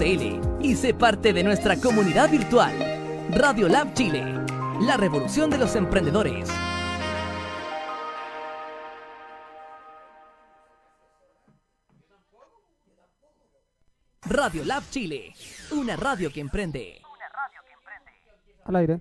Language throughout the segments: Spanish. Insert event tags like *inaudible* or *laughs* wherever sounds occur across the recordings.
y sé parte de nuestra comunidad virtual. Radio Lab Chile, la revolución de los emprendedores. Radio Lab Chile, una radio que emprende. Al aire.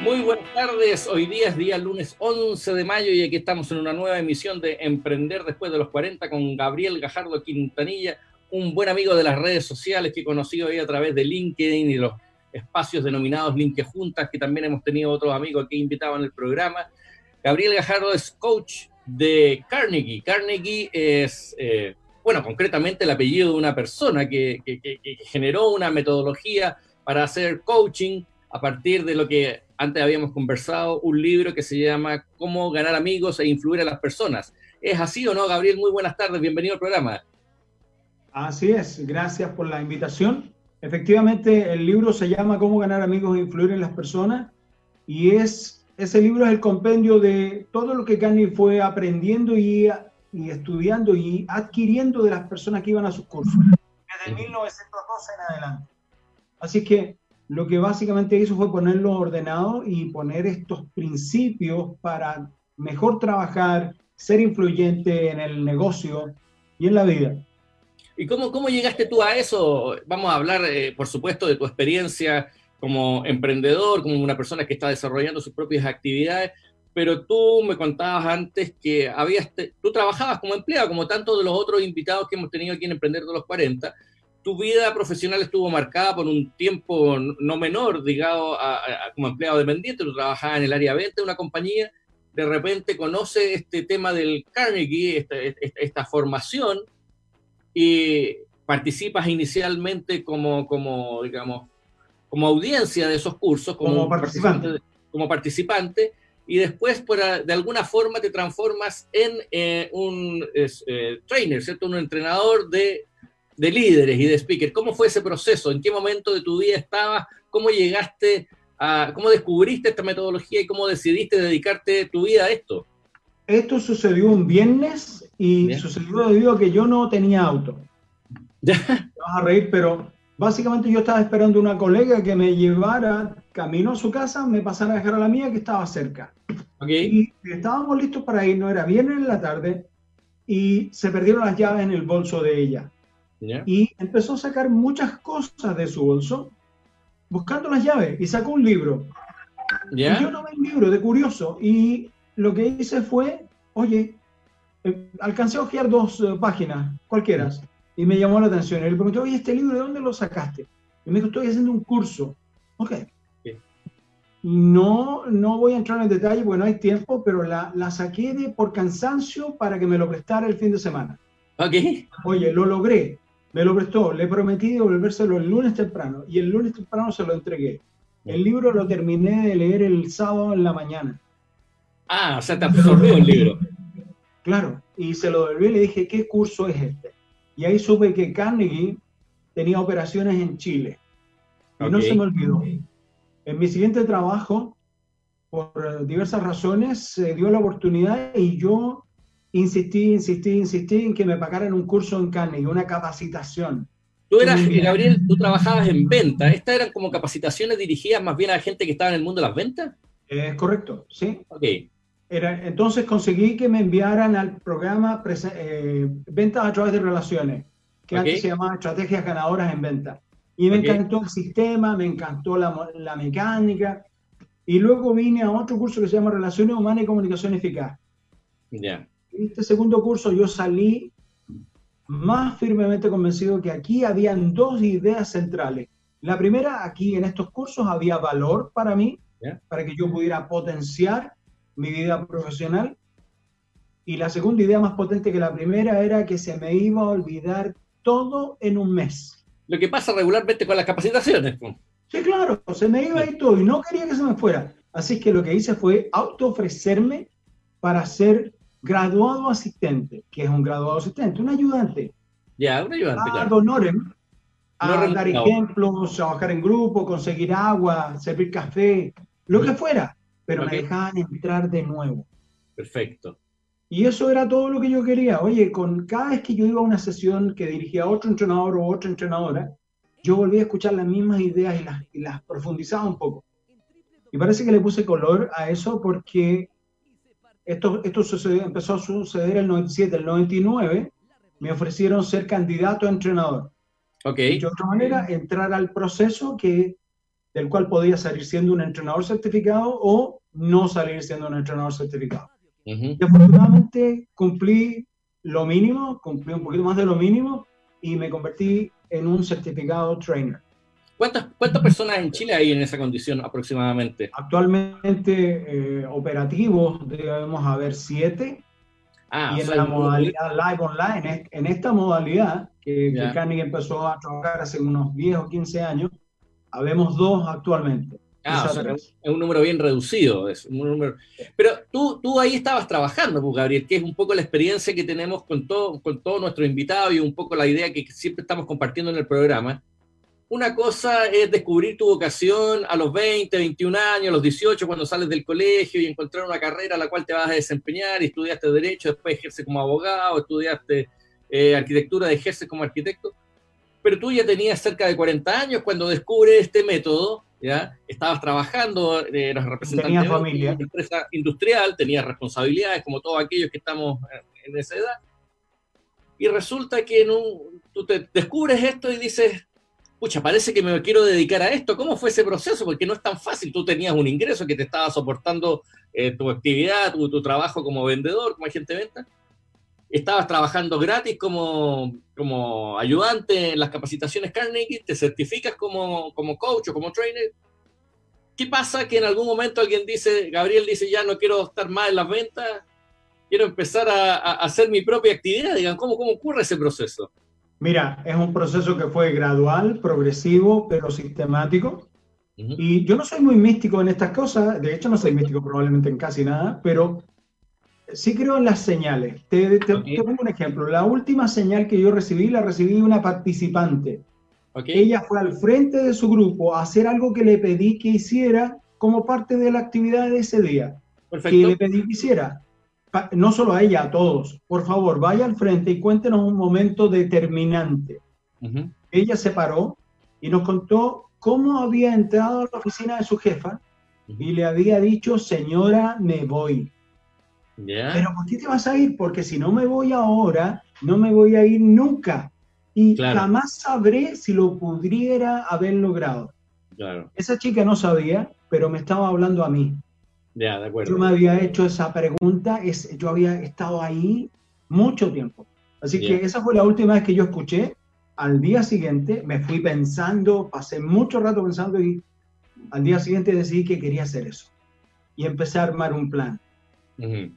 Muy buenas tardes, hoy día es día lunes 11 de mayo y aquí estamos en una nueva emisión de Emprender después de los 40 con Gabriel Gajardo Quintanilla, un buen amigo de las redes sociales que he conocido ahí a través de LinkedIn y los espacios denominados LinkedIn Juntas, que también hemos tenido otros amigos aquí invitados en el programa. Gabriel Gajardo es coach de Carnegie. Carnegie es, eh, bueno, concretamente el apellido de una persona que, que generó una metodología para hacer coaching a partir de lo que antes habíamos conversado, un libro que se llama Cómo ganar amigos e influir a las personas. ¿Es así o no, Gabriel? Muy buenas tardes, bienvenido al programa. Así es, gracias por la invitación. Efectivamente, el libro se llama Cómo ganar amigos e influir en las personas y es ese libro es el compendio de todo lo que Cani fue aprendiendo y, y, estudiando y adquiriendo de las personas que iban a sus cursos desde 1912 en adelante. Así que lo que básicamente hizo fue ponerlo ordenado y poner estos principios para mejor trabajar, ser influyente en el negocio y en la vida. ¿Y cómo, cómo llegaste tú a eso? Vamos a hablar, eh, por supuesto, de tu experiencia como emprendedor, como una persona que está desarrollando sus propias actividades, pero tú me contabas antes que habías tú trabajabas como empleado, como tantos de los otros invitados que hemos tenido aquí en Emprender de los 40, tu vida profesional estuvo marcada por un tiempo no menor, digamos, como empleado dependiente, tú trabajabas en el área 20 de una compañía, de repente conoce este tema del Carnegie, esta, esta, formación, y participas inicialmente como, como, digamos, como audiencia de esos cursos, como, participante. como participante, y después por, de alguna forma te transformas en eh, un eh, trainer, ¿cierto? Un entrenador de de líderes y de speakers. ¿Cómo fue ese proceso? ¿En qué momento de tu vida estabas? ¿Cómo llegaste a, cómo descubriste esta metodología y cómo decidiste dedicarte tu vida a esto? Esto sucedió un viernes y sucedió debido a que yo no tenía auto. *laughs* Te vas a reír, pero básicamente yo estaba esperando una colega que me llevara camino a su casa, me pasara a dejar a la mía que estaba cerca. Okay. Y estábamos listos para ir, no era viernes en la tarde, y se perdieron las llaves en el bolso de ella. Y empezó a sacar muchas cosas de su bolso buscando las llaves y sacó un libro. Y yo tomé el libro de curioso y lo que hice fue, oye, eh, alcancé a ojear dos eh, páginas, cualquiera, y me llamó la atención. Y le pregunté, oye, ¿este libro de dónde lo sacaste? Y me dijo, estoy haciendo un curso. Ok. No, no voy a entrar en detalle porque no hay tiempo, pero la, la saqué de, por cansancio para que me lo prestara el fin de semana. Ok. Oye, lo logré. Me lo prestó, le prometí devolvérselo el lunes temprano y el lunes temprano se lo entregué. El libro lo terminé de leer el sábado en la mañana. Ah, o sea, te absorbió el libro. Claro, y se lo devolví y le dije, ¿qué curso es este? Y ahí supe que Carnegie tenía operaciones en Chile. Y no se me olvidó. En mi siguiente trabajo, por diversas razones, se dio la oportunidad y yo insistí, insistí, insistí en que me pagaran un curso en Carnegie, una capacitación. Tú eras, Gabriel, tú trabajabas en venta. ¿Estas eran como capacitaciones dirigidas más bien a gente que estaba en el mundo de las ventas? Es correcto, sí. Ok. Era, entonces conseguí que me enviaran al programa eh, Ventas a través de relaciones, que antes se llamaba Estrategias Ganadoras en Venta. Y me encantó el sistema, me encantó la, la mecánica. Y luego vine a otro curso que se llama Relaciones Humanas y Comunicación Eficaz. Ya este segundo curso yo salí más firmemente convencido que aquí habían dos ideas centrales. La primera, aquí en estos cursos había valor para mí, para que yo pudiera potenciar mi vida profesional. Y la segunda idea más potente que la primera era que se me iba a olvidar todo en un mes. Lo que pasa regularmente con las capacitaciones. Sí, claro, se me iba a ir todo y no quería que se me fuera. Así que lo que hice fue auto ofrecerme para ser graduado asistente, que es un graduado asistente, un ayudante. Ya, un ayudante, a claro. a dar ejemplos, trabajar en grupo, conseguir agua, servir café, lo que fuera, pero me dejaban entrar de nuevo. Perfecto. Y eso era todo lo que yo quería. Oye, con cada vez que yo iba a una sesión que dirigía a otro entrenador o otra entrenadora, yo volví a escuchar las mismas ideas y las, y las profundizaba un poco. Y parece que le puse color a eso porque esto, esto sucedió, empezó a suceder el 97, el 99 me ofrecieron ser candidato a entrenador. Okay. De otra manera, entrar al proceso que, del cual podía salir siendo un entrenador certificado o no salir siendo un entrenador certificado. Y afortunadamente cumplí lo mínimo, cumplí un poquito más de lo mínimo y me convertí en un certificado trainer. ¿Cuántas, ¿Cuántas personas en Chile hay en esa condición aproximadamente? Actualmente eh, operativos debemos haber siete. Ah, y en la modalidad live online, en esta modalidad que, que Carnegie empezó a trabajar hace unos 10 o 15 años, habemos dos actualmente. Ah, es un número bien reducido. Es un número... Pero tú, tú ahí estabas trabajando, pues, Gabriel, que es un poco la experiencia que tenemos con, todo, con todos nuestros invitados y un poco la idea que siempre estamos compartiendo en el programa. Una cosa es descubrir tu vocación a los 20, 21 años, a los 18, cuando sales del colegio y encontrar una carrera a la cual te vas a desempeñar y estudiaste Derecho, después ejerces como abogado, estudiaste eh, arquitectura, ejerces como arquitecto. Pero tú ya tenías cerca de 40 años cuando descubres este método ¿ya? Estabas trabajando, eras representante de una empresa industrial, tenías responsabilidades como todos aquellos que estamos en esa edad. Y resulta que en un, tú te descubres esto y dices, pucha, parece que me quiero dedicar a esto. ¿Cómo fue ese proceso? Porque no es tan fácil. Tú tenías un ingreso que te estaba soportando eh, tu actividad, tu, tu, trabajo como vendedor, como agente de venta estabas trabajando gratis como, como ayudante en las capacitaciones Carnegie, te certificas como, como coach o como trainer. ¿Qué pasa que en algún momento alguien dice, Gabriel dice, ya no quiero estar más en las ventas, quiero empezar a, a hacer mi propia actividad? Digan, ¿cómo, ¿cómo ocurre ese proceso? Mira, es un proceso que fue gradual, progresivo, pero sistemático. Y yo no soy muy místico en estas cosas, de hecho no soy místico probablemente en casi nada, pero sí creo en las señales. Te, pongo un ejemplo. La última señal que yo recibí la recibí de una participante. Ella fue al frente de su grupo a hacer algo que le pedí que hiciera como parte de la actividad de ese día. Que le pedí que hiciera. No solo a ella, a todos. Por favor, vaya al frente y cuéntenos un momento determinante. Ella se paró y nos contó cómo había entrado a la oficina de su jefa y le había dicho, señora, me voy pero ¿por qué te vas a ir? Porque si no me voy ahora, no me voy a ir nunca. Y jamás sabré si lo pudiera haber logrado. Claro. Esa chica no sabía, pero me estaba hablando a mí. Ya, de acuerdo. Yo me había hecho esa pregunta, es, yo había estado ahí mucho tiempo. Así que esa fue la última vez que yo escuché. Al día siguiente me fui pensando, pasé mucho rato pensando y al día siguiente decidí que quería hacer eso. Y empecé a armar un plan. Eh,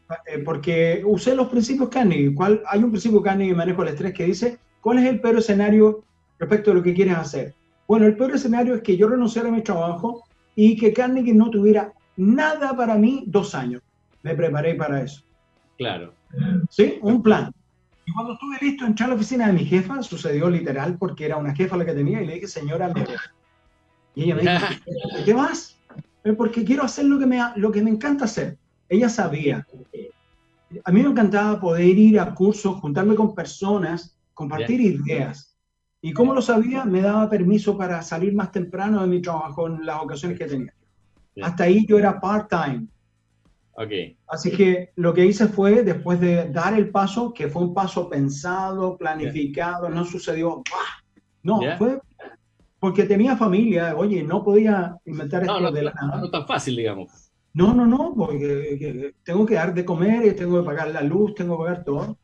porque usé los principios Carnegie. ¿Cuál, hay un principio Carnegie de manejo del estrés que dice, ¿cuál es el peor escenario respecto a lo que quieres hacer? Bueno, el peor escenario es que yo renunciara a mi trabajo y que Carnegie no tuviera nada para mí dos años. Me preparé para eso. Claro. Sí, un plan. Y cuando estuve listo, entré a la oficina de mi jefa, sucedió literal porque era una jefa la que tenía y le dije, señora, me Y ella me dijo, *laughs* ¿qué más? Porque quiero hacer lo que me, lo que me encanta hacer. Ella sabía. A mí me encantaba poder ir a cursos, juntarme con personas, compartir ideas. Y como lo sabía, me daba permiso para salir más temprano de mi trabajo en las ocasiones que tenía. Hasta ahí yo era part-time. Okay. Así que lo que hice fue, después de dar el paso, que fue un paso pensado, planificado, no sucedió, no, fue porque tenía familia, oye, no podía inventar esto de la nada. No tan fácil, digamos. No, no, no, porque tengo que dar de comer, y tengo que pagar la luz, tengo que pagar todo.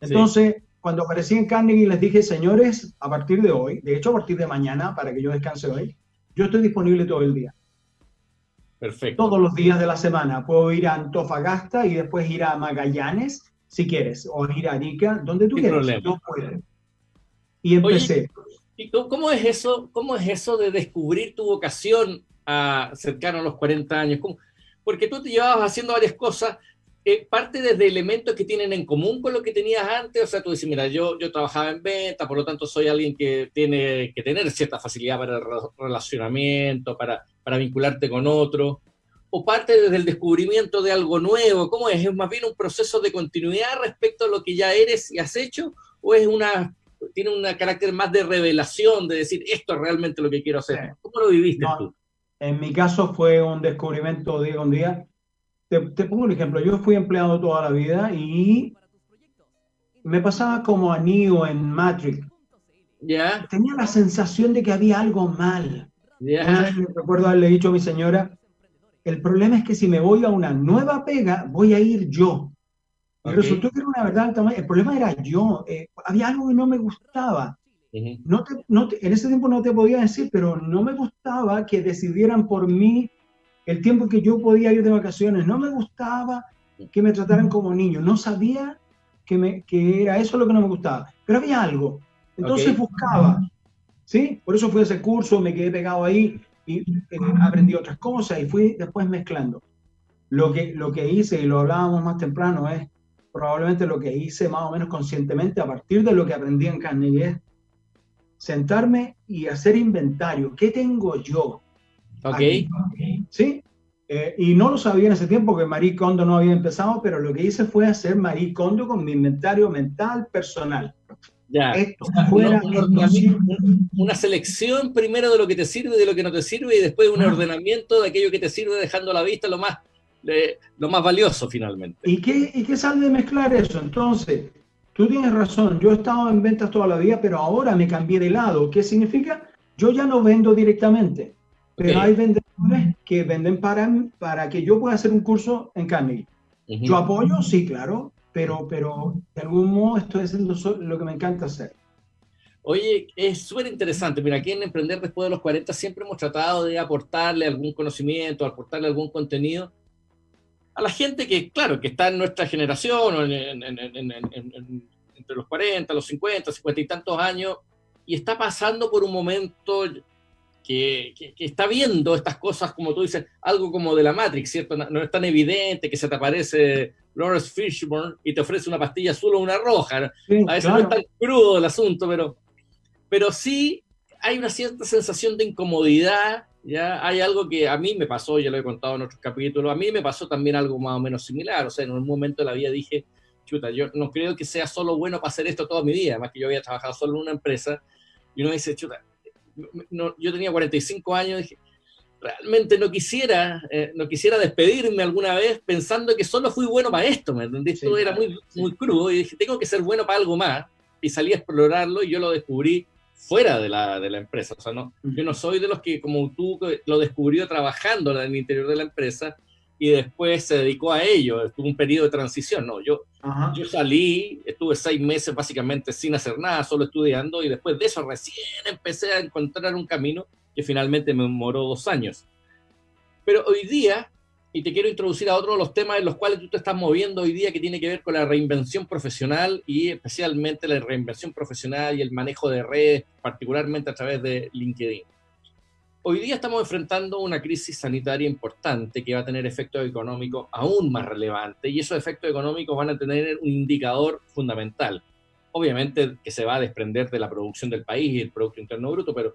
Entonces, cuando aparecí en Carnegie, les dije, señores, a partir de hoy, de hecho a partir de mañana, para que yo descanse hoy, yo estoy disponible todo el día. Perfecto. Todos los días de la semana. Puedo ir a Antofagasta y después ir a Magallanes, si quieres, o ir a Arica, donde tú quieras. Yo puedo. Y empecé. ¿y cómo es eso? ¿Cómo es eso de descubrir tu vocación a, cercano a los 40 años? ¿Cómo, porque tú te llevabas haciendo varias cosas, eh, parte desde elementos que tienen en común con lo que tenías antes, o sea, tú dices, mira, yo, yo trabajaba en venta, por lo tanto soy alguien que tiene que tener cierta facilidad para el relacionamiento, para, para vincularte con otro, o parte desde el descubrimiento de algo nuevo? ¿Cómo es? ¿Es más bien un proceso de continuidad respecto a lo que ya eres y has hecho? ¿O es una, tiene un carácter más de revelación, de decir, esto es realmente lo que quiero hacer? ¿Cómo lo viviste tú? En mi caso fue un descubrimiento día con día. Te, te, pongo un ejemplo. Yo fui empleado toda la vida y me pasaba como a Neo en Matrix. ¿Ya? Tenía la sensación de que había algo mal. ¿Ya? recuerdo haberle dicho a mi señora, el problema es que si me voy a una nueva pega, voy a ir yo. Y resultó que era una verdad, el problema era yo. Eh, había algo que no me gustaba. No te, no en ese tiempo no te podía decir, pero no me gustaba que decidieran por mí el tiempo que yo podía ir de vacaciones. No me gustaba que me trataran como niño. No sabía que, me, que era eso lo que no me gustaba. Pero había algo. Entonces buscaba. ¿Sí? Por eso fui a ese curso, me quedé pegado ahí y eh, aprendí otras cosas y fui después mezclando. Lo que, lo que hice, y lo hablábamos más temprano, es probablemente lo que hice más o menos conscientemente a partir de lo que aprendí en Carnegie, sentarme y hacer inventario. ¿Qué tengo yo? Ok. ¿Sí? Eh, y no lo sabía en ese tiempo que Marie Kondo no había empezado, pero lo que hice fue hacer Marie Kondo con mi inventario mental personal. Ya. una, selección primero de lo que te sirve de lo que no te sirve y después un ordenamiento de aquello que te sirve dejando a la vista lo más, lo más valioso finalmente. ¿Y qué, ¿Y qué sale de mezclar eso? Entonces, tú tienes razón, yo he estado en ventas toda la vida, pero ahora me cambié de lado. ¿Qué significa? Yo ya no vendo directamente, pero hay vendedores que venden para, para que yo pueda hacer un curso en Carnegie. Yo apoyo, sí, claro, pero, pero de algún modo esto es lo que me encanta hacer. Oye, es súper interesante. Mira, aquí en Emprender Después de los 40 siempre hemos tratado de aportarle algún conocimiento, aportarle algún contenido a la gente que, claro, que está en nuestra generación, o entre los 40, los 50, 50 y tantos años, y está pasando por un momento que, está viendo estas cosas, como tú dices, algo como de la Matrix, ¿cierto? No, es tan evidente que se te aparece Lawrence Fishburne y te ofrece una pastilla azul o una roja. a veces no es tan crudo el asunto, pero, pero sí hay una cierta sensación de incomodidad. Ya hay algo que a mí me pasó, ya lo he contado en otros capítulos, a mí me pasó también algo más o menos similar. O sea, en un momento de la vida dije, chuta, yo no creo que sea solo bueno para hacer esto toda mi vida, más que yo había trabajado solo en una empresa. Y uno dice, chuta, yo tenía 45 años, dije, realmente no quisiera, eh, no quisiera despedirme alguna vez pensando que solo fui bueno para esto, ¿me entendí? Esto era muy, muy crudo y dije, tengo que ser bueno para algo más. Y salí a explorarlo y yo lo descubrí fuera de la, de la empresa. O sea, no, yo no soy de los que, como tú, lo descubrió trabajando en el interior de la empresa y después se dedicó a ello. Estuvo un periodo de transición. No, yo, yo salí, estuve seis meses básicamente sin hacer nada, solo estudiando y después de eso recién empecé a encontrar un camino que finalmente me demoró dos años. Pero hoy día, y te quiero introducir a otro de los temas en los cuales tú te estás moviendo hoy día, que tiene que ver con la reinvención profesional y especialmente la reinvención profesional y el manejo de redes, particularmente a través de LinkedIn. Hoy día estamos enfrentando una crisis sanitaria importante que va a tener efectos económicos aún más relevantes y esos efectos económicos van a tener un indicador fundamental. Obviamente que se va a desprender de la producción del país y el Producto Interno Bruto, pero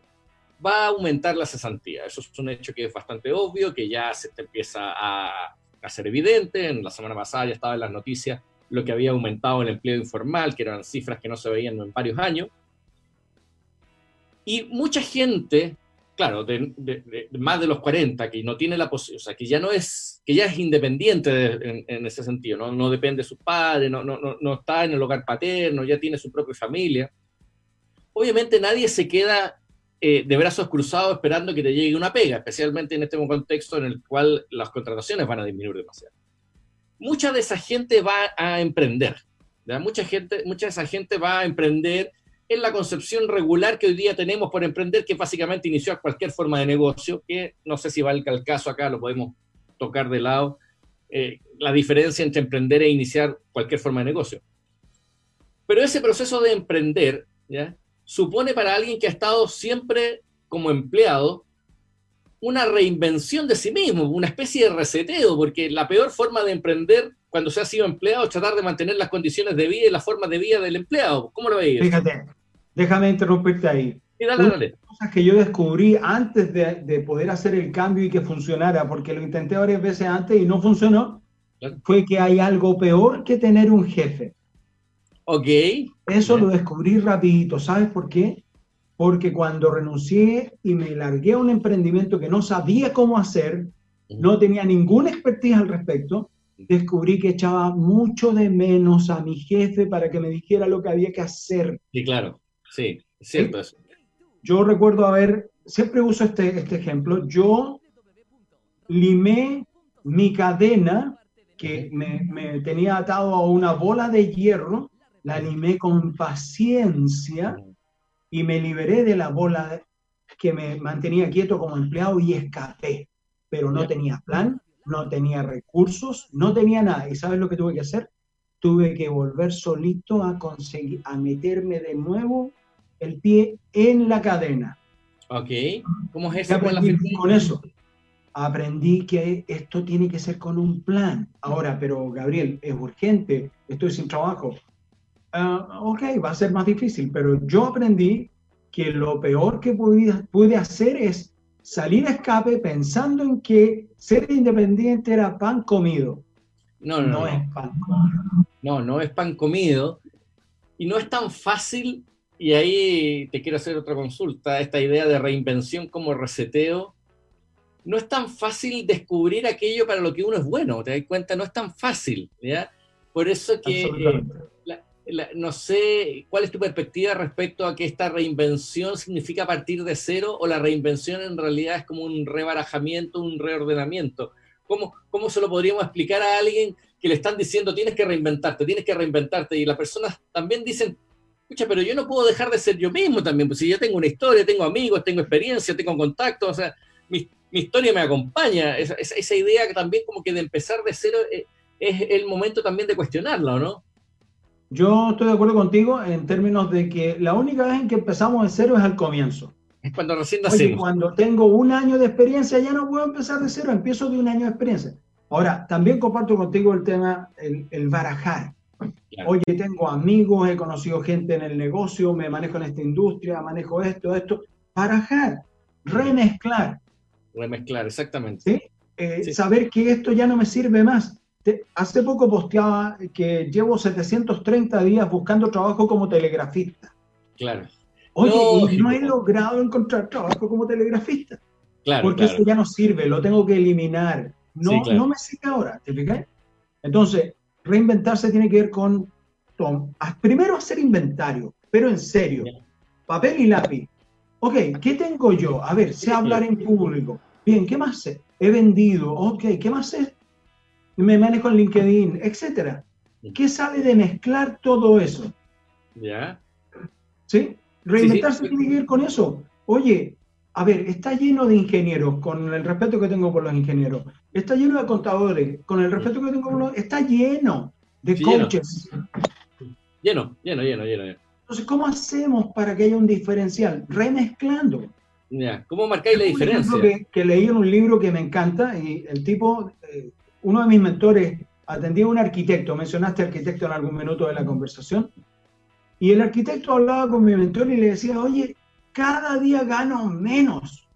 va a aumentar la cesantía. Eso es un hecho que es bastante obvio, que ya se empieza a, ser evidente. En la semana pasada ya estaba en las noticias lo que había aumentado el empleo informal, que eran cifras que no se veían en varios años. Y mucha gente, claro, más de los 40, que no tiene la posibilidad, o sea, que ya no es, que ya es independiente en, ese sentido, ¿no? depende de sus padres, no, no está en el hogar paterno, ya tiene su propia familia. Obviamente nadie se queda eh, de brazos cruzados esperando que te llegue una pega, especialmente en este contexto en el cual las contrataciones van a disminuir demasiado. Mucha de esa gente va a emprender, Mucha, gente, mucha de esa gente va a emprender en la concepción regular que hoy día tenemos por emprender, que básicamente iniciar cualquier forma de negocio, que no sé si valga el caso acá, lo podemos tocar de lado, eh, la diferencia entre emprender e iniciar cualquier forma de negocio. Pero ese proceso de emprender, ¿ya? Supone para alguien que ha estado siempre como empleado una reinvención de sí mismo, una especie de reseteo, porque la peor forma de emprender cuando se ha sido empleado es tratar de mantener las condiciones de vida y la forma de vida del empleado. ¿Cómo lo veis? Fíjate, déjame interrumpirte ahí. Y dale, dale. Cosas que yo descubrí antes de, de, poder hacer el cambio y que funcionara, porque lo intenté varias veces antes y no funcionó, fue que hay algo peor que tener un jefe. Ok. Eso lo descubrí rapidito. ¿Sabes por qué? Porque cuando renuncié y me largué a un emprendimiento que no sabía cómo hacer, no tenía ninguna expertise al respecto, descubrí que echaba mucho de menos a mi jefe para que me dijera lo que había que hacer. Sí, claro. Sí, cierto eso. Yo recuerdo haber, siempre uso este, este ejemplo, yo limé mi cadena que me, me, tenía atado a una bola de hierro, la animé con paciencia y me liberé de la bola que me mantenía quieto como empleado y escapé. Pero no tenía plan, no tenía recursos, no tenía nada. ¿Y sabes lo que tuve que hacer? Tuve que volver solito a conseguir, a meterme de nuevo el pie en la cadena. Ok. ¿Cómo es eso? con eso? aprendí que esto tiene que ser con un plan. Ahora, pero Gabriel, es urgente, estoy sin trabajo. Ah, ok, va a ser más difícil, pero yo aprendí que lo peor que pude, hacer es salir a escape pensando en que ser independiente era pan comido. No, no, no, no es pan comido. No, no es pan comido. Y no es tan fácil, y ahí te quiero hacer otra consulta, esta idea de reinvención como reseteo no es tan fácil descubrir aquello para lo que uno es bueno, te das cuenta, no es tan fácil, ¿ya? Por eso que eh, no sé cuál es tu perspectiva respecto a que esta reinvención significa partir de cero o la reinvención en realidad es como un rebarajamiento, un reordenamiento. ¿Cómo, ¿Cómo se lo podríamos explicar a alguien que le están diciendo tienes que reinventarte, tienes que reinventarte? Y las personas también dicen, escucha, pero yo no puedo dejar de ser yo mismo también, pues si yo tengo una historia, tengo amigos, tengo experiencia, tengo contactos, o sea, mis, mi historia me acompaña. Esa, esa, idea también como que de empezar de cero eh, es, el momento también de cuestionarlo, ¿no? Yo estoy de acuerdo contigo en términos de que la única vez en que empezamos de cero es al comienzo. Es cuando recién nacemos. cuando tengo un año de experiencia ya no puedo empezar de cero, empiezo de un año de experiencia. Ahora, también comparto contigo el tema, el, el barajar. Oye, tengo amigos, he conocido gente en el negocio, me manejo en esta industria, manejo esto, esto. Barajar, remezclar. Remezclar, exactamente. Eh, saber que esto ya no me sirve más. Hace poco posteaba que llevo 730 días buscando trabajo como telegrafista. Claro. Oye, y no he logrado encontrar trabajo como telegrafista. Claro, porque eso ya no sirve, lo tengo que eliminar. No, no me sirve ahora, ¿te fijas? Entonces, reinventarse tiene que ver con, primero hacer inventario, pero en serio, papel y lápiz. Ok, ¿qué tengo yo? A ver, sé hablar en público. Bien, ¿qué más sé? He vendido. Ok, ¿qué más sé? Me manejo en LinkedIn, etcétera. ¿Qué sale de mezclar todo eso? Ya. ¿Sí? Reinventarse tiene que ver con eso. Oye, a ver, está lleno de ingenieros, con el respeto que tengo por los ingenieros. Está lleno de contadores, con el respeto que tengo por los... Está lleno de coaches. lleno, lleno, lleno, lleno. Entonces, ¿cómo hacemos para que haya un diferencial? Remezclando. ¿Cómo marcáis la diferencia? Que, que, leí en un libro que me encanta y el tipo, eh, uno de mis mentores atendía a un arquitecto, mencionaste arquitecto en algún minuto de la conversación, y el arquitecto hablaba con mi mentor y le decía, oye, cada día gano menos.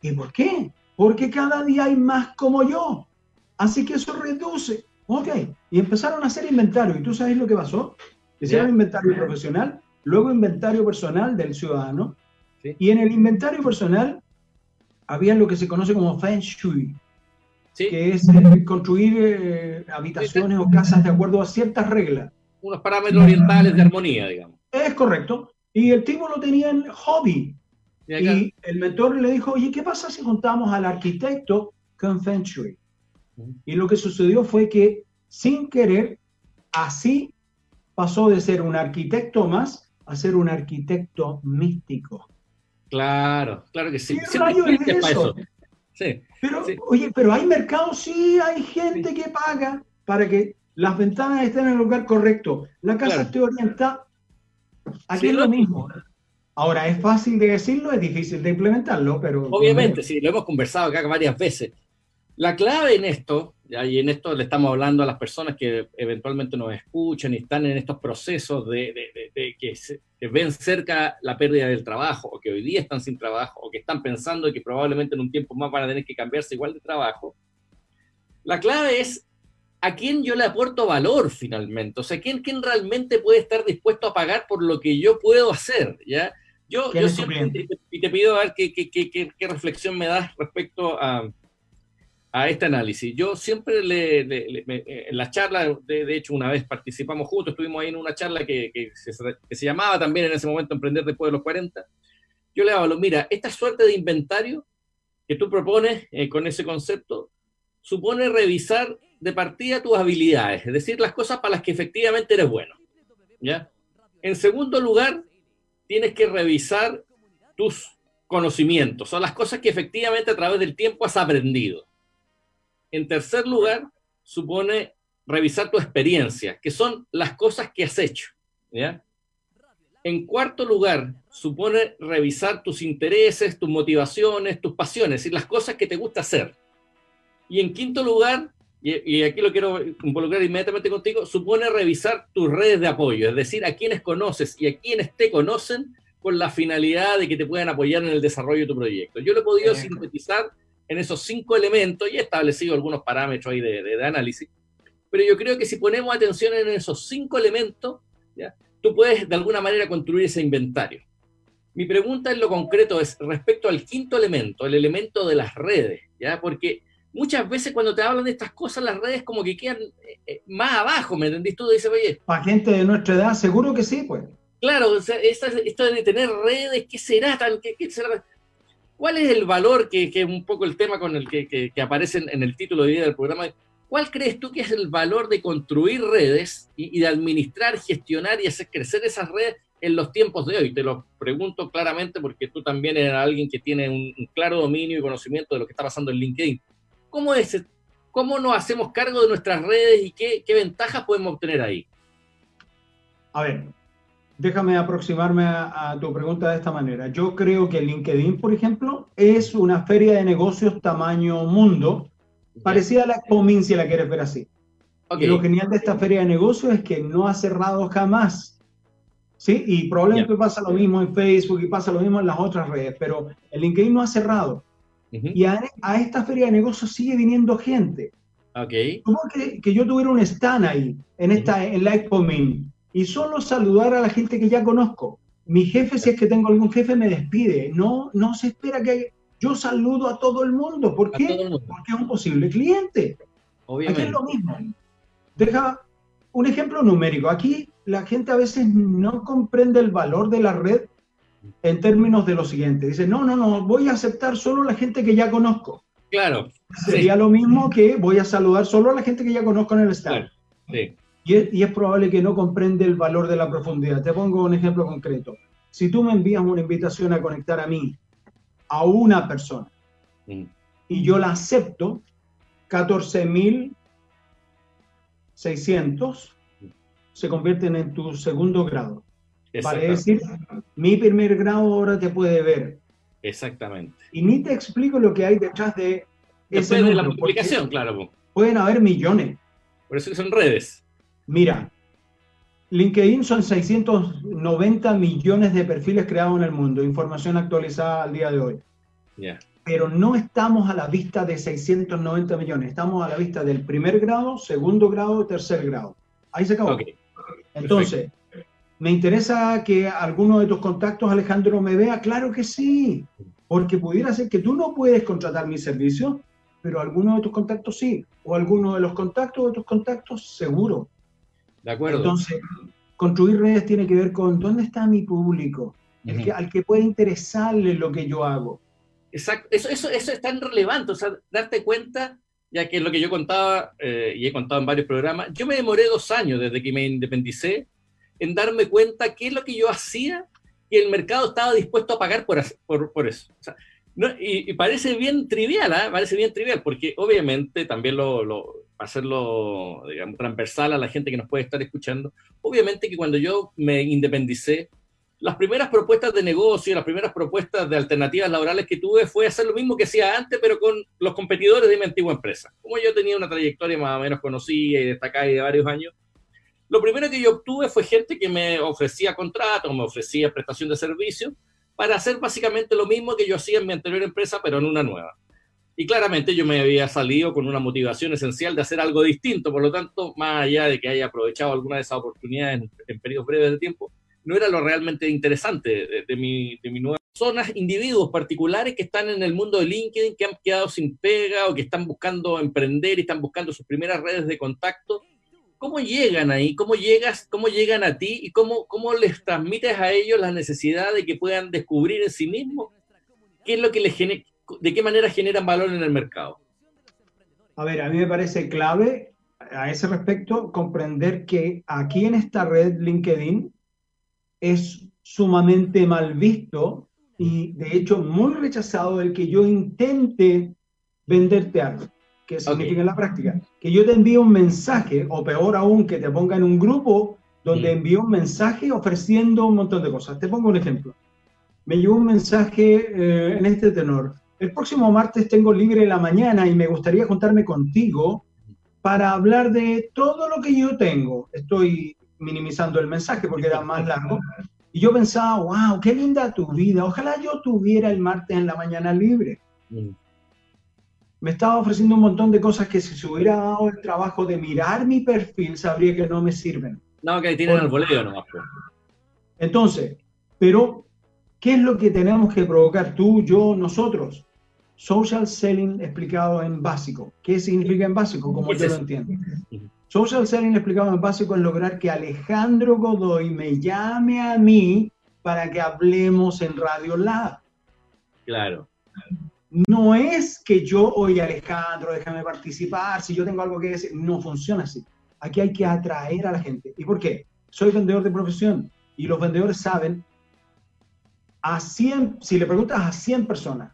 ¿Y por qué? Porque cada día hay más como yo. Así que eso reduce. Ok. Y empezaron a hacer inventario. ¿Y tú sabes lo que pasó? Hicieron inventario profesional, luego inventario personal del ciudadano, y en el inventario personal había lo que se conoce como Feng Shui, que es eh, construir eh, habitaciones o casas de acuerdo a ciertas reglas. Unos parámetros orientales de armonía, digamos. Es correcto. Y el tipo lo tenía en hobby. Y, el mentor le dijo, oye, ¿qué pasa si juntamos al arquitecto con? Y lo que sucedió fue que, sin querer, así pasó de ser un arquitecto más a ser un arquitecto místico. Claro, claro que sí. ¿Qué eso? Sí, pero, oye, pero hay mercado, sí, hay gente que paga para que las ventanas estén en el lugar correcto. La casa esté orientada. Aquí es lo mismo. Ahora, es fácil de decirlo, es difícil de implementarlo, pero... Obviamente, sí, lo hemos conversado acá varias veces. La clave en esto, y en esto le estamos hablando a las personas que eventualmente nos escuchan y están en estos procesos de, que, ven cerca la pérdida del trabajo, o que hoy día están sin trabajo, o que están pensando que probablemente en un tiempo más van a tener que cambiarse igual de trabajo. La clave es a quién yo le aporto valor finalmente, o sea, quién, quién realmente puede estar dispuesto a pagar por lo que yo puedo hacer, ¿ya? Yo, yo siempre, y te, pido a ver qué, qué, qué, qué reflexión me das respecto a a este análisis. Yo siempre le, en la charla, de, hecho una vez participamos juntos, estuvimos ahí en una charla que, que, se, llamaba también en ese momento Emprender después de los 40. Yo le hablo, mira, esta suerte de inventario que tú propones eh, con ese concepto supone revisar de partida tus habilidades, es decir, las cosas para las que efectivamente eres bueno. ¿ya? En segundo lugar, tienes que revisar tus conocimientos, son las cosas que efectivamente a través del tiempo has aprendido. En tercer lugar, supone revisar tu experiencia, que son las cosas que has hecho. En cuarto lugar, supone revisar tus intereses, tus motivaciones, tus pasiones y las cosas que te gusta hacer. Y en quinto lugar, y, aquí lo quiero involucrar inmediatamente contigo, supone revisar tus redes de apoyo, es decir, a quienes conoces y a quienes te conocen con la finalidad de que te puedan apoyar en el desarrollo de tu proyecto. Yo lo he podido sintetizar en esos cinco elementos y he establecido algunos parámetros ahí de, análisis. Pero yo creo que si ponemos atención en esos cinco elementos, ¿ya? tú puedes de alguna manera construir ese inventario. Mi pregunta en lo concreto es respecto al quinto elemento, el elemento de las redes, ¿ya? Porque muchas veces cuando te hablan de estas cosas, las redes como que quedan eh, eh, más abajo, ¿me entendís? Tú dices, oye... Para gente de nuestra edad, seguro que sí, pues. Claro, o sea, esto de tener redes, ¿qué será? Tan, qué, qué será? ¿Cuál es el valor, que, es un poco el tema con el que, aparece en el título de vida del programa? ¿Cuál crees tú que es el valor de construir redes y, de administrar, gestionar y hacer crecer esas redes en los tiempos de hoy? Te lo pregunto claramente porque tú también eres alguien que tiene un, claro dominio y conocimiento de lo que está pasando en LinkedIn. ¿Cómo es? ¿Cómo nos hacemos cargo de nuestras redes y qué, qué ventajas podemos obtener ahí? A ver, déjame aproximarme a, tu pregunta de esta manera. Yo creo que LinkedIn, por ejemplo, es una feria de negocios tamaño mundo, parecida a la Comin, si la quieres ver así. Y lo genial de esta feria de negocios es que no ha cerrado jamás. ¿Sí? Y probablemente pasa lo mismo en Facebook y pasa lo mismo en las otras redes, pero el LinkedIn no ha cerrado. Y a, esta feria de negocios sigue viniendo gente. Okay. Como que, que yo tuviera un stand ahí, en, esta, en la Comin y solo saludar a la gente que ya conozco. Mi jefe, si es que tengo algún jefe, me despide. No, no se espera que yo saludo a todo el mundo. ¿Por qué? Porque es un posible cliente. Obviamente. Aquí es lo mismo. Deja un ejemplo numérico. Aquí la gente a veces no comprende el valor de la red en términos de lo siguiente. Dice, no, no, no, voy a aceptar solo la gente que ya conozco. Claro. Sería lo mismo que voy a saludar solo a la gente que ya conozco en el estado. Sí y es, probable que no comprende el valor de la profundidad. Te pongo un ejemplo concreto. Si tú me envías una invitación a conectar a mí, a una persona, mm. y yo la acepto, 14.600 se convierten en tu segundo grado. Vale decir, mi primer grado ahora te puede ver. Exactamente. Y ni te explico lo que hay detrás de esa de la multiplicación, claro. Pueden haber millones. Por eso son redes. Mira, LinkedIn son 690 millones de perfiles creados en el mundo, información actualizada al día de hoy. Pero no estamos a la vista de 690 millones, estamos a la vista del primer grado, segundo grado, tercer grado. Ahí se acabó. Entonces, ¿me interesa que alguno de tus contactos, Alejandro, me vea? Claro que sí, porque pudiera ser que tú no puedes contratar mi servicio, pero alguno de tus contactos sí, o alguno de los contactos de tus contactos seguro. De acuerdo. Entonces, construir redes tiene que ver con dónde está mi público, al que puede interesarle lo que yo hago. Exacto, eso, eso, eso es tan relevante, o sea, darte cuenta, ya que es lo que yo contaba eh, y he contado en varios programas, yo me demoré dos años desde que me independicé en darme cuenta qué es lo que yo hacía y el mercado estaba dispuesto a pagar por, por, por eso. O sea, y, parece bien trivial, ¿eh? parece bien trivial, porque obviamente también lo, hacerlo, digamos, transversal a la gente que nos puede estar escuchando. Obviamente que cuando yo me independicé, las primeras propuestas de negocio, las primeras propuestas de alternativas laborales que tuve fue hacer lo mismo que hacía antes, pero con los competidores de mi antigua empresa. Como yo tenía una trayectoria más o menos conocida y destacada de varios años, lo primero que yo obtuve fue gente que me ofrecía contratos, me ofrecía prestación de servicio para hacer básicamente lo mismo que yo hacía en mi anterior empresa, pero en una nueva. Y claramente yo me había salido con una motivación esencial de hacer algo distinto, por lo tanto, más allá de que haya aprovechado alguna de esas oportunidades en, periodos breves de tiempo, no era lo realmente interesante de, mi, de mi nueva zonas, individuos particulares que están en el mundo de LinkedIn, que han quedado sin pega o que están buscando emprender y están buscando sus primeras redes de contacto. ¿Cómo llegan ahí? ¿Cómo llegas? ¿Cómo llegan a ti? ¿Y cómo, cómo les transmites a ellos la necesidad de que puedan descubrir en sí mismos qué es lo que les genera, de qué manera generan valor en el mercado? A ver, a mí me parece clave a ese respecto comprender que aquí en esta red LinkedIn es sumamente mal visto y de hecho muy rechazado el que yo intente venderte algo. ¿Qué significa en la práctica? Que yo te envíe un mensaje, o peor aún, que te ponga en un grupo donde mm. envío un mensaje ofreciendo un montón de cosas. Te pongo un ejemplo. Me llegó un mensaje eh, en este tenor. El próximo martes tengo libre la mañana y me gustaría juntarme contigo para hablar de todo lo que yo tengo. Estoy minimizando el mensaje porque era más largo. Y yo pensaba, wow, qué linda tu vida. Ojalá yo tuviera el martes en la mañana libre. Mm. Me estaba ofreciendo un montón de cosas que si se hubiera dado el trabajo de mirar mi perfil, sabría que no me sirven. No, que tienen el boleo nomás. Pues. Entonces, pero, ¿qué es lo que tenemos que provocar tú, yo, nosotros? Social selling explicado en básico. ¿Qué significa en básico? Como yo lo entiendo. Social selling explicado en básico es lograr que Alejandro Godoy me llame a mí para que hablemos en Radio Lab. Claro. No es que yo, oye Alejandro, déjame participar, si yo tengo algo que decir, no funciona así. Aquí hay que atraer a la gente. ¿Y por qué? Soy vendedor de profesión y los vendedores saben, a 100, si le preguntas a 100 personas,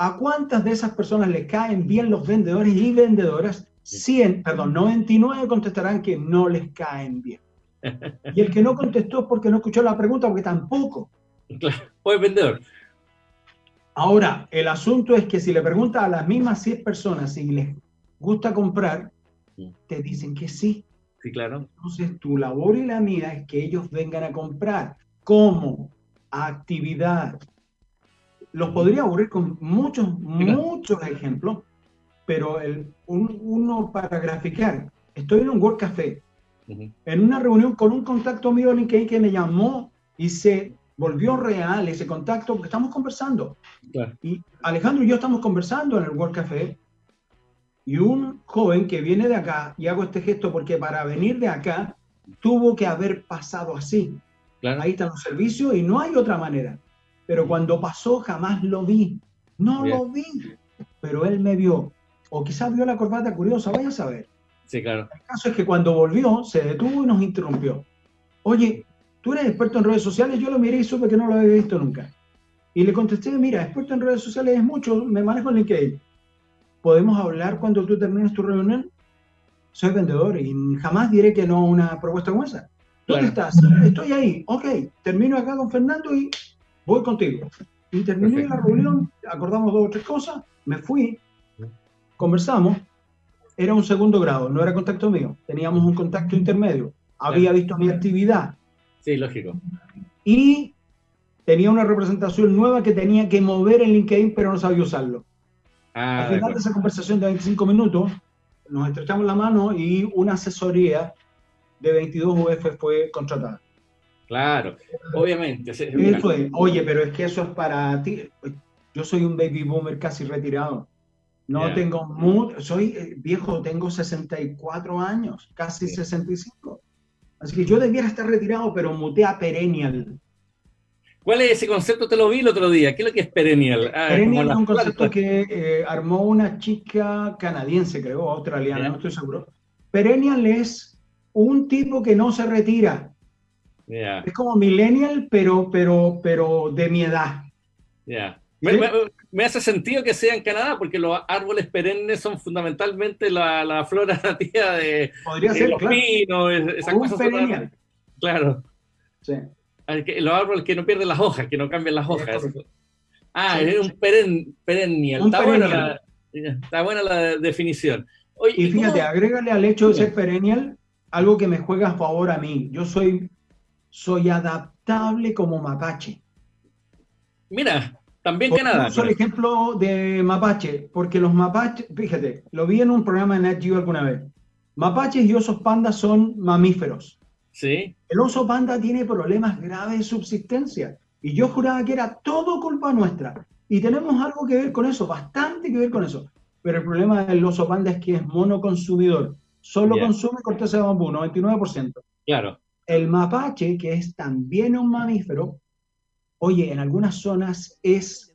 ¿a cuántas de esas personas le caen bien los vendedores y vendedoras? 100, perdón, 99 contestarán que no les caen bien. *laughs* Y el que no contestó es porque no escuchó la pregunta, porque tampoco. Claro, pues vendedor. Ahora, el asunto es que si le preguntas a las mismas 100 personas si les gusta comprar, te dicen que sí. Sí, claro. Entonces, tu labor y la mía es que ellos vengan a comprar. como Actividad. Los podría aburrir con muchos, muchos ejemplos, pero el, uno para graficar. Estoy en un World Café, en una reunión con un contacto mío LinkedIn que me llamó y se volvió real ese contacto porque estamos conversando. Y Alejandro y yo estamos conversando en el World Café y un joven que viene de acá, y hago este gesto porque para venir de acá tuvo que haber pasado así. Ahí están los servicios y no hay otra manera. Pero cuando pasó jamás lo vi. No lo vi. Pero él me vio o quizás vio la corbata curiosa, vaya a saber. Sí, claro. El caso es que cuando volvió, se detuvo y nos interrumpió. Oye, tú eres experto en redes sociales, yo lo miré y supe que no lo había visto nunca. Y le contesté, mira, experto en redes sociales es mucho, me manejo en LinkedIn. ¿Podemos hablar cuando tú termines tu reunión? Soy vendedor y jamás diré que no a una propuesta como esa. ¿Dónde estás? Estoy ahí. Ok, termino acá con Fernando y voy contigo. Y terminé la reunión, acordamos dos o tres cosas, me fui, conversamos, era un segundo grado, no era contacto mío, teníamos un contacto intermedio, había visto mi actividad. Sí, lógico. Y tenía una representación nueva que tenía que mover en LinkedIn, pero no sabía usarlo. Ah, Al final de esa conversación de 25 minutos, nos estrechamos la mano y una asesoría de 22 UF fue contratada. Claro, obviamente. oye, pero es que eso es para ti. Yo soy un baby boomer casi retirado. No tengo mucho, soy eh, viejo, tengo 64 años, casi 65. Así que yo debiera estar retirado, pero muté a perennial. ¿Cuál es ese concepto? Te lo vi el otro día. ¿Qué es lo que es perennial? Ah, perennial es un concepto que eh, armó una chica canadiense, creo, australiana, no estoy seguro. Perennial es un tipo que no se retira. Es como millennial, pero, pero, pero de mi edad. Ya me hace sentido que sea en Canadá, porque los árboles perennes son fundamentalmente la, la flora *laughs* nativa de, Podría ser, los pinos, esa cosa. Claro. Sí. Los árboles que no pierden las hojas, que no cambian las hojas. Ah, es un perennial. está, Buena la, está, Buena la, definición. y fíjate, agrégale al hecho de ser perennial algo que me juega a favor a mí. Yo soy, soy adaptable como mapache. Mira, también que nada. Uso el ejemplo de mapache, porque los mapaches, fíjate, lo vi en un programa de Nat Geo alguna vez. Mapaches y osos pandas son mamíferos. Sí. El oso panda tiene problemas graves de subsistencia. Y yo juraba que era todo culpa nuestra. Y tenemos algo que ver con eso, bastante que ver con eso. Pero el problema del oso panda es que es monoconsumidor. Solo consume corteza de bambú, 99%. Claro. El mapache, que es también un mamífero, oye, en algunas zonas es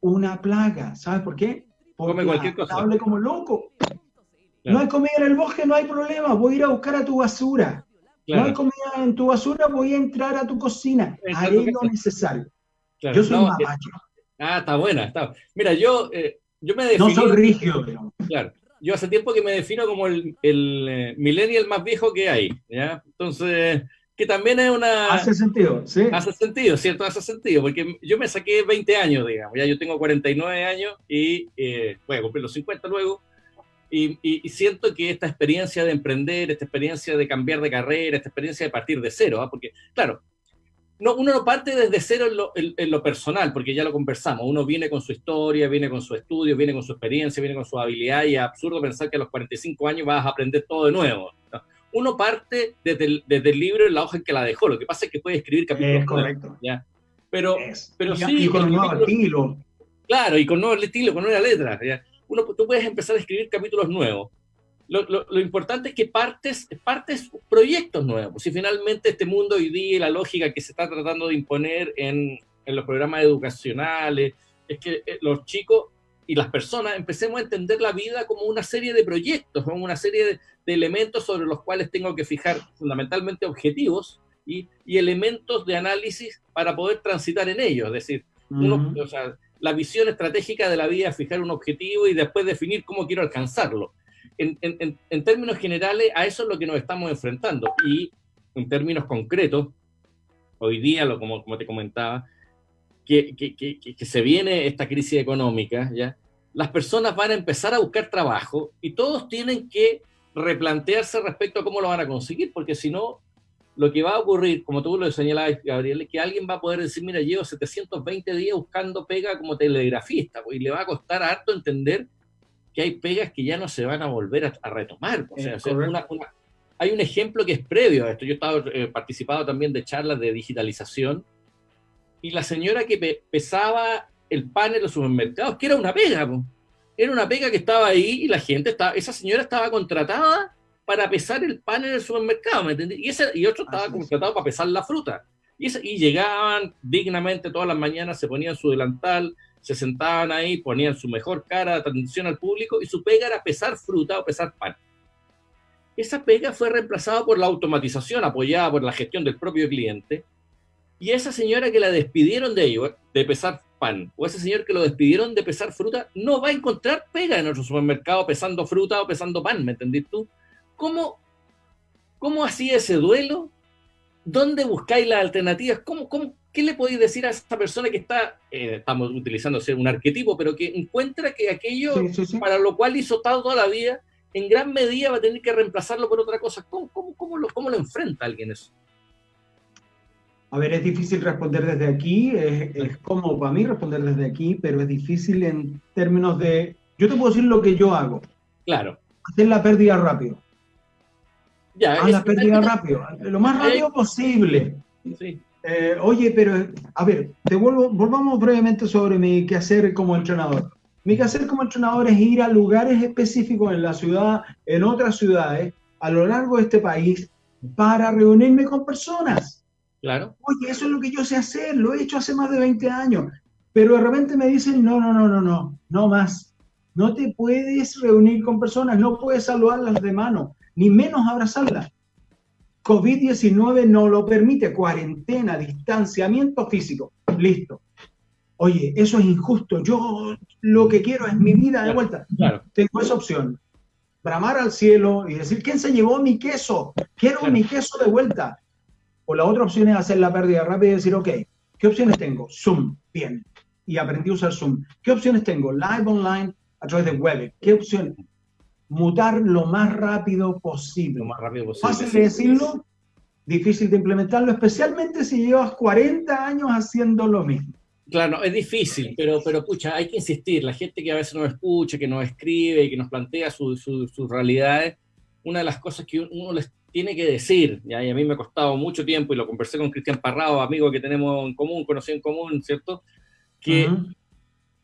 una plaga. ¿Sabes por qué? Porque Come cualquier cosa. Hable como loco. No hay comida en el bosque, no hay problema. Voy a ir a buscar a tu basura. No hay comida en tu basura, voy a entrar a tu cocina. Haré lo necesario. yo soy mapache. Ah, está buena. Está. Mira, yo, eh, yo me defino. No soy rígido, pero. Claro yo hace tiempo que me defino como el, el eh, millennial más viejo que hay, ¿ya? Entonces, que también es una... Hace sentido, sí. Hace sentido, ¿cierto? Hace sentido, porque yo me saqué 20 años, digamos, ya yo tengo 49 años y eh, voy a cumplir los 50 luego, y, y, siento que esta experiencia de emprender, esta experiencia de cambiar de carrera, esta experiencia de partir de cero, ¿ah? porque, claro, no, uno no parte desde cero en lo, personal, porque ya lo conversamos. Uno viene con su historia, viene con su estudio, viene con su experiencia, viene con su habilidad y es absurdo pensar que a los 45 años vas a aprender todo de nuevo. Uno parte desde el, libro en la hoja en que la dejó. Lo que pasa es que puede escribir capítulos. Es correcto. ¿ya? Pero, pero sí. Y con un nuevo estilo. Claro, y con nuevo estilo, con nueva letra. ¿ya? Uno, tú puedes empezar a escribir capítulos nuevos lo, importante es que partes, partes proyectos nuevos. Si finalmente este mundo hoy día y la lógica que se está tratando de imponer en, en los programas educacionales es que eh, los chicos y las personas empecemos a entender la vida como una serie de proyectos, como una serie de, elementos sobre los cuales tengo que fijar fundamentalmente objetivos y, y, elementos de análisis para poder transitar en ellos. Es decir, uno, o sea, la visión estratégica de la vida es fijar un objetivo y después definir cómo quiero alcanzarlo en, términos generales, a eso es lo que nos estamos enfrentando. Y en términos concretos, hoy día, lo, como, como te comentaba, que, que, que, se viene esta crisis económica, ¿ya? las personas van a empezar a buscar trabajo y todos tienen que replantearse respecto a cómo lo van a conseguir, porque si no, lo que va a ocurrir, como tú lo señalabas, Gabriel, es que alguien va a poder decir, mira, llevo 720 días buscando pega como telegrafista, pues, y le va a costar harto entender que hay pegas que ya no se van a volver a, retomar. O sea, hay un ejemplo que es previo a esto. Yo he estado eh, participado también de charlas de digitalización y la señora que pesaba el pan en los supermercados, que era una pega, era una pega que estaba ahí y la gente estaba, esa señora estaba contratada para pesar el pan en el supermercado, ¿me entendí? Y, ese, y otro estaba contratado para pesar la fruta. Y, y llegaban dignamente todas las mañanas, se ponían su delantal, se sentaban ahí, ponían su mejor cara de atención al público y su pega era pesar fruta o pesar pan. Esa pega fue reemplazada por la automatización apoyada por la gestión del propio cliente y esa señora que la despidieron de ello, de pesar pan, o ese señor que lo despidieron de pesar fruta, no va a encontrar pega en nuestro supermercado pesando fruta o pesando pan, ¿me entendís tú? ¿Cómo, cómo hacía ese duelo? ¿Dónde buscáis las alternativas? ¿Cómo, cómo, ¿qué le podéis decir a esa persona que está, eh, estamos utilizando un arquetipo, pero que encuentra que aquello para lo cual hizo toda la vida, en gran medida va a tener que reemplazarlo por otra cosa? ¿Cómo, cómo, cómo, lo, cómo lo, enfrenta alguien eso? A ver, es difícil responder desde aquí, es, es como para mí responder desde aquí, pero es difícil en términos de, yo te puedo decir lo que yo hago. Claro. Hacer la pérdida rápido. Ya, Haz la pérdida rápido, lo más rápido posible. Sí. Eh, oye, pero a ver, te vuelvo, volvamos brevemente sobre mi quehacer como entrenador. Mi quehacer como entrenador es ir a lugares específicos en la ciudad, en otras ciudades, a lo largo de este país, para reunirme con personas. Claro. Oye, eso es lo que yo sé hacer, lo he hecho hace más de 20 años. Pero de repente me dicen, no, no, no, no, no, no más. No te puedes reunir con personas, no puedes saludarlas de mano, ni menos abrazarlas. COVID-19 no lo permite, cuarentena, distanciamiento físico, listo. Oye, eso es injusto, yo lo que quiero es mi vida de vuelta. Tengo esa opción, bramar al cielo y decir, ¿quién se llevó mi queso? Quiero mi queso de vuelta. O la otra opción es hacer la pérdida rápida y decir, ok, ¿qué opciones tengo? Zoom, bien. Y aprendí a usar Zoom. ¿Qué opciones tengo? Live online a través de web. ¿Qué opciones? Mutar lo más rápido posible. Lo más rápido posible. Fácil de decirlo, difícil de implementarlo, especialmente si llevas 40 años haciendo lo mismo. Claro, es difícil, pero, pero pucha, hay que insistir. La gente que a veces nos escucha, que nos escribe y que nos plantea sus realidades, una de las cosas que uno les tiene que decir, y a mí me ha costado mucho tiempo y lo conversé con Cristian Parrado, amigo que tenemos en común, conocido en común, ¿cierto? Que,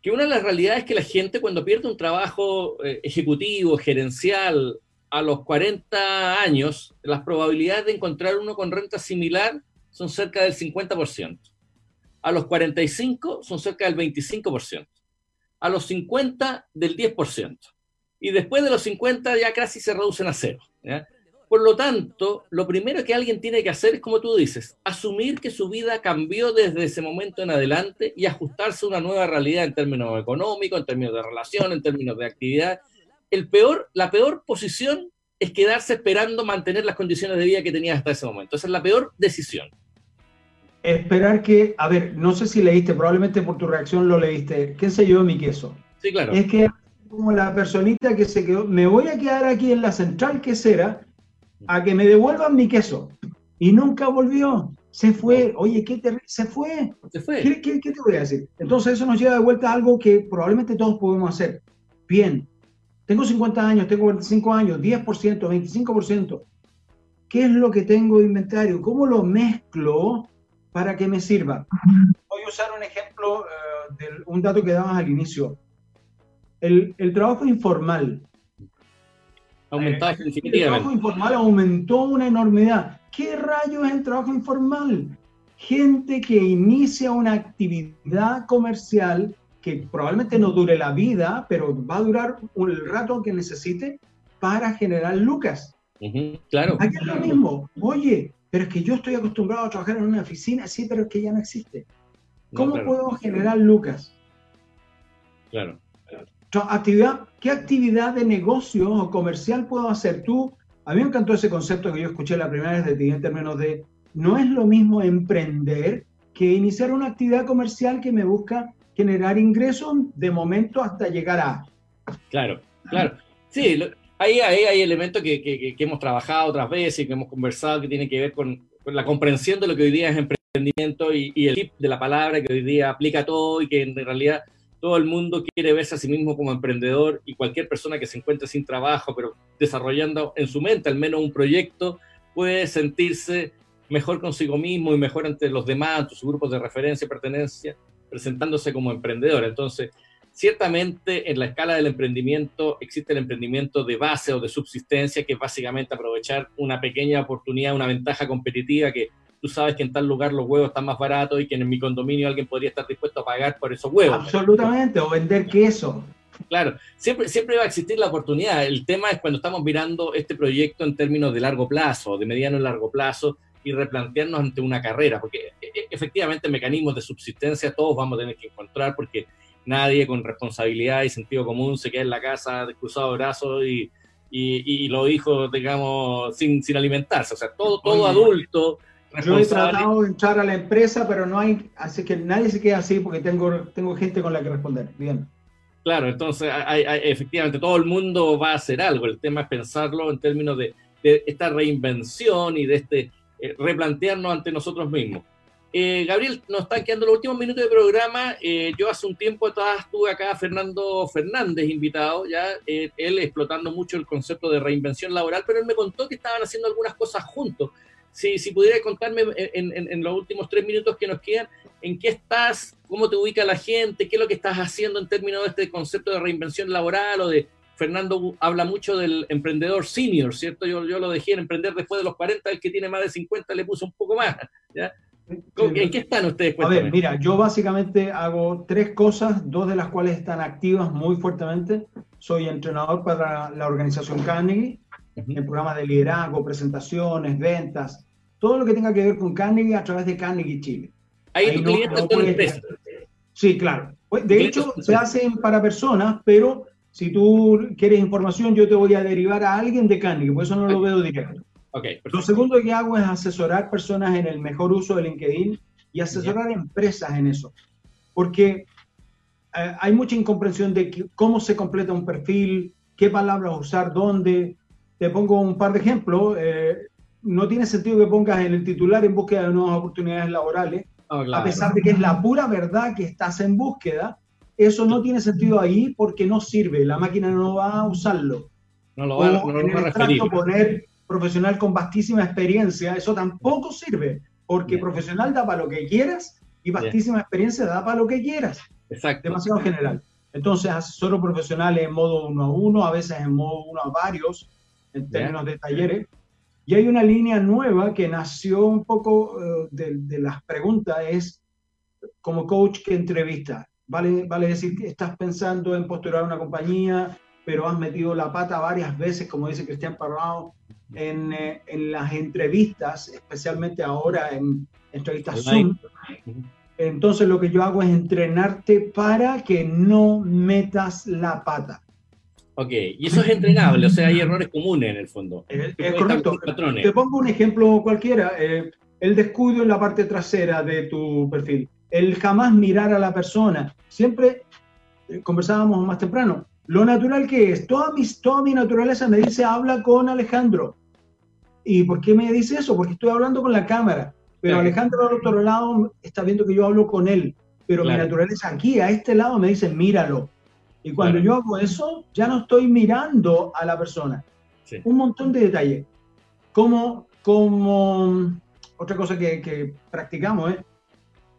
que una de las realidades es que la gente cuando pierde un trabajo eh, ejecutivo, gerencial, a los 40 años, las probabilidades de encontrar uno con renta similar son cerca del 50% a los 45 son cerca del 25%, a los 50 del 10%, y después de los 50 ya casi se reducen a cero. Por lo tanto, lo primero que alguien tiene que hacer es, como tú dices, asumir que su vida cambió desde ese momento en adelante y ajustarse a una nueva realidad en términos económicos, en términos de relación, en términos de actividad. El peor, la peor posición es quedarse esperando mantener las condiciones de vida que tenías hasta ese momento. Esa es la peor decisión esperar que, a ver, no sé si leíste, probablemente por tu reacción lo leíste, ¿qué sé yo mi queso? Sí, claro. Es que como la personita que se quedó, me voy a quedar aquí en la central quesera a que me devuelvan mi queso. Y nunca volvió. Se fue. Oye, ¿qué te, se fue. Se fue. ¿Qué, qué, qué te voy a decir? Entonces eso nos lleva de vuelta a algo que probablemente todos podemos hacer. Bien, tengo 50 años, tengo 45 años, 10%, 25%. ¿Qué es lo que tengo de inventario? ¿Cómo lo mezclo para que me sirva. Voy a usar un ejemplo eh, de un dato que dabas al inicio. El, el trabajo informal. Eh, el trabajo informal aumentó una enormidad. ¿Qué rayos es el trabajo informal? Gente que inicia una actividad comercial que probablemente no dure la vida, pero va a durar el rato que necesite para generar lucas. claro. Aquí es lo mismo. Oye, pero es que yo estoy acostumbrado a trabajar en una oficina, sí, pero es que ya no existe. ¿Cómo puedo generar lucas? Claro. Actividad, ¿Qué actividad de negocio o comercial puedo hacer tú? A mí me encantó ese concepto que yo escuché la primera vez de ti en términos de no es lo mismo emprender que iniciar una actividad comercial que me busca generar ingresos de momento hasta llegar a. Claro, claro. Sí, Ahí, hay elementos que, hemos trabajado otras veces y que hemos conversado que tienen que ver con, la comprensión de lo que hoy día es emprendimiento y, el tip de la palabra que hoy día aplica todo y que en realidad todo el mundo quiere verse a sí mismo como emprendedor y cualquier persona que se encuentre sin trabajo, pero desarrollando en su mente al menos un proyecto, puede sentirse mejor consigo mismo y mejor entre los demás, sus grupos de referencia y pertenencia, presentándose como emprendedor. Entonces, Ciertamente en la escala del emprendimiento existe el emprendimiento de base o de subsistencia, que es básicamente aprovechar una pequeña oportunidad, una ventaja competitiva que tú sabes que en tal lugar los huevos están más baratos y que en mi condominio alguien podría estar dispuesto a pagar por esos huevos. Absolutamente, o vender queso. Claro, siempre, siempre va a existir la oportunidad. El tema es cuando estamos mirando este proyecto en términos de largo plazo, de mediano y largo plazo, y replantearnos ante una carrera, porque e, e, efectivamente mecanismos de subsistencia todos vamos a tener que encontrar, porque nadie con responsabilidad y sentido común se queda en la casa cruzado de brazos y, y, los hijos, digamos, sin, sin alimentarse. O sea, todo, todo adulto. Yo he tratado de entrar a la empresa, pero no hay, así que nadie se queda así porque tengo, tengo gente con la que responder. Bien. Claro, entonces hay, efectivamente todo el mundo va a hacer algo. El tema es pensarlo en términos de, de esta reinvención y de este eh, replantearnos ante nosotros mismos. Eh, Gabriel, nos están quedando los últimos minutos de programa. Eh, yo hace un tiempo atrás estuve acá Fernando Fernández invitado, ya eh, él explotando mucho el concepto de reinvención laboral, pero él me contó que estaban haciendo algunas cosas juntos. Si, si pudiera contarme en, los últimos tres minutos que nos quedan, en qué estás, cómo te ubica la gente, qué es lo que estás haciendo en términos de este concepto de reinvención laboral o de Fernando habla mucho del emprendedor senior, ¿cierto? Yo, yo lo dejé en emprender después de los 40, el que tiene más de 50 le puso un poco más, ¿ya? ¿En qué están ustedes? A ver, mira, yo básicamente hago tres cosas, dos de las cuales están activas muy fuertemente. Soy entrenador para la organización Carnegie, en programas de liderazgo, presentaciones, ventas, todo lo que tenga que ver con Carnegie a través de Carnegie Chile. Ahí, no, clientes Sí, claro. Pues, de hecho, se hacen para personas, pero si tú quieres información, yo te voy a derivar a alguien de Carnegie, por eso no lo veo directo. Okay, Lo segundo que hago es asesorar personas en el mejor uso de LinkedIn y asesorar empresas en eso. Porque eh, hay mucha incomprensión de cómo se completa un perfil, qué palabras usar, dónde. Te pongo un par de ejemplos. Eh, no tiene sentido que pongas en el titular en búsqueda de nuevas oportunidades laborales, oh, a pesar de que es la pura verdad que estás en búsqueda. Eso no tiene sentido ahí porque no sirve, la máquina no va a usarlo. No lo va, no lo va a referir. poner profesional con vastísima experiencia, eso tampoco sirve, porque profesional da para lo que quieras y vastísima experiencia da para lo que quieras. Exacto. Demasiado general. Entonces, asesoro profesionales en modo uno a uno, a veces en modo uno a varios, en términos de talleres. Y hay una línea nueva que nació un poco eh, de, las preguntas, es como coach que entrevista. Vale, vale decir que estás pensando en postular una compañía, pero has metido la pata varias veces, como dice Cristian Parrao, en, eh, en las entrevistas, especialmente ahora en entrevistas Zoom. Entonces lo que yo hago es entrenarte para que no metas la pata. Ok, y eso es entrenable, o sea, hay errores comunes en el fondo. Es, correcto. Te pongo un ejemplo cualquiera. Eh, el descuido en la parte trasera de tu perfil. El jamás mirar a la persona. Siempre, eh, conversábamos más temprano, lo natural que es. Toda mi, toda mi naturaleza me dice, habla con Alejandro. ¿Y por qué me dice eso? Porque estoy hablando con la cámara. Pero Alejandro al otro lado está viendo que yo hablo con él. Pero mi naturaleza aquí, a este lado, me dice, míralo. Y cuando yo hago eso, ya no estoy mirando a la persona. Un montón de detalles. Como, como otra cosa que, que practicamos es,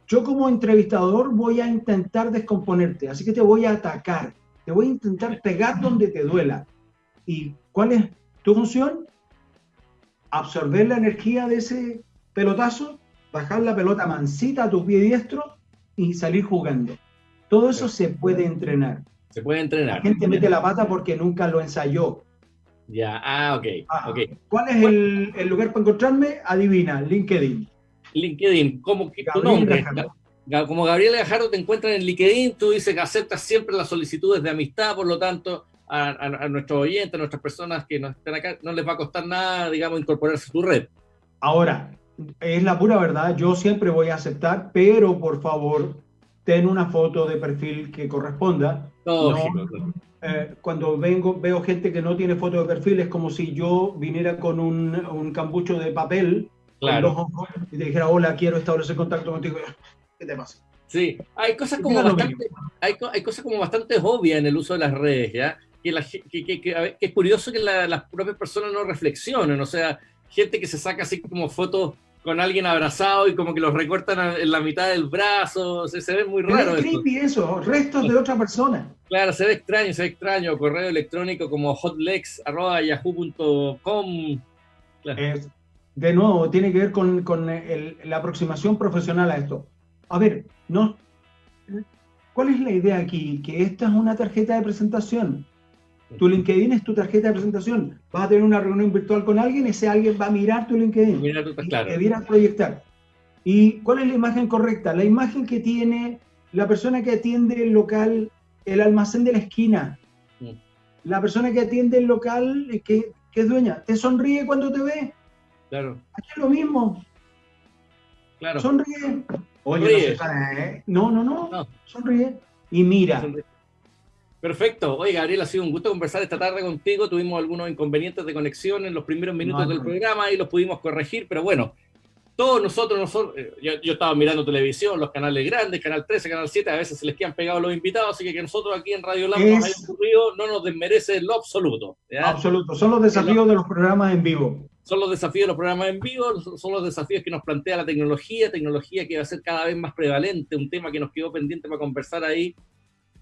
yo como entrevistador voy a intentar descomponerte, así que te voy a atacar te voy a intentar pegar donde te duela. ¿Y cuál es tu función? Absorber la energía de ese pelotazo, bajar la pelota mansita a tu pie diestro y salir jugando. Todo eso se puede entrenar. Se puede entrenar. La gente mete la pata porque nunca lo ensayó. Ya, ah, ok. Ah, okay. ¿Cuál es el, lugar para encontrarme? Adivina, LinkedIn. LinkedIn, ¿cómo que tu nombre? como Gabriel Gajardo te encuentran en LinkedIn, tú dices que aceptas siempre las solicitudes de amistad, por lo tanto, a, nuestros oyentes, a nuestras personas que nos están acá, no les va a costar nada, digamos, incorporarse a tu red. Ahora, es la pura verdad, yo siempre voy a aceptar, pero por favor, ten una foto de perfil que corresponda. Eh, cuando vengo, veo gente que no tiene foto de perfil, es como si yo viniera con un, un cambucho de papel claro. y te dijera, hola, quiero establecer contacto contigo. *laughs* ¿Qué te pasa? Sí, hay cosas como bastante, hay, hay, cosas como bastante obvias en el uso de las redes, ¿ya? Que, la, que, que, es curioso que las propias personas no reflexionen, o sea, gente que se saca así como fotos con alguien abrazado y como que los recortan en la mitad del brazo, se ve muy raro. Es creepy eso, restos de otra persona. *laughs* Claro, se ve extraño, se ve extraño, correo electrónico como hotlex.yahoo.com. de nuevo, tiene que ver con, con la aproximación profesional a esto a ver, no, ¿cuál es la idea aquí? Que esta es una tarjeta de presentación. Tu LinkedIn es tu tarjeta de presentación. Vas a tener una reunión virtual con alguien, ese alguien va a mirar tu LinkedIn. Mira, tú claro. Y a proyectar. ¿Y cuál es la imagen correcta? La imagen que tiene la persona que atiende el local, el almacén de la esquina. Mm. La persona que atiende el local, que, que es dueña, te sonríe cuando te ve. Claro. Aquí es lo mismo. Claro. Sonríe. Oye, ¿eh? no, no, no, sonríe y mira. Perfecto. Oye, Gabriel, ha sido un gusto conversar esta tarde contigo. Tuvimos algunos inconvenientes de conexión en los primeros minutos del programa y los pudimos corregir, pero bueno, todos nosotros, nosotros eh, yo, estaba mirando televisión, los canales grandes, Canal 13, Canal 7, a veces se les quedan pegados los invitados, así que que nosotros aquí en Radio Lab nos haya ocurrido no nos desmerece en lo absoluto. Absoluto, son los desafíos de los programas en vivo son los desafíos de los programas en vivo, son los desafíos que nos plantea la tecnología, tecnología que va a ser cada vez más prevalente, un tema que nos quedó pendiente para conversar ahí,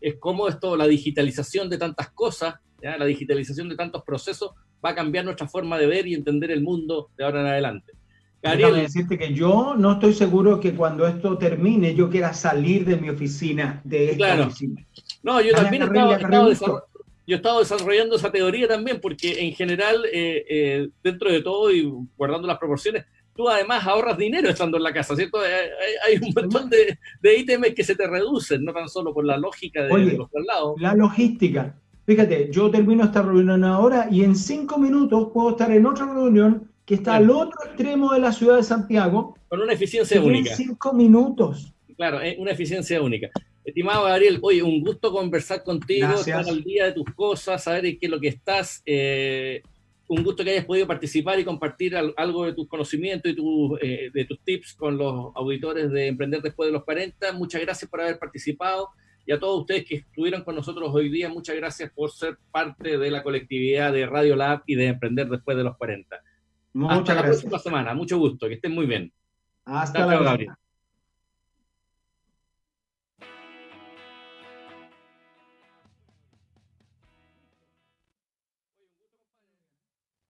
es cómo esto, la digitalización de tantas cosas, la digitalización de tantos procesos, va a cambiar nuestra forma de ver y entender el mundo de ahora en adelante. Déjame decirte que yo no estoy seguro que cuando esto termine yo quiera salir de mi oficina, de esta oficina. No, yo también he estado, yo he estado desarrollando esa teoría también, porque en general, eh, eh, dentro de todo y guardando las proporciones, tú además ahorras dinero estando en la casa, ¿cierto? Hay, un montón de, de, ítems que se te reducen, no tan solo por la lógica de, los traslados. La logística. Fíjate, yo termino esta reunión ahora y en cinco minutos puedo estar en otra reunión que está al otro extremo de la ciudad de Santiago. Con una eficiencia única. En cinco minutos. Claro, una eficiencia única. Estimado Gabriel, oye, un gusto conversar contigo, estar al día de tus cosas, saber en qué es lo que estás. Eh, un gusto que hayas podido participar y compartir algo de tus conocimientos y eh, de tus tips con los auditores de Emprender Después de los 40. Muchas gracias por haber participado y a todos ustedes que estuvieron con nosotros hoy día, muchas gracias por ser parte de la colectividad de Radio Lab y de Emprender Después de los 40. Muchas Hasta la próxima semana, mucho gusto, que estén muy bien. Hasta, luego, Gabriel.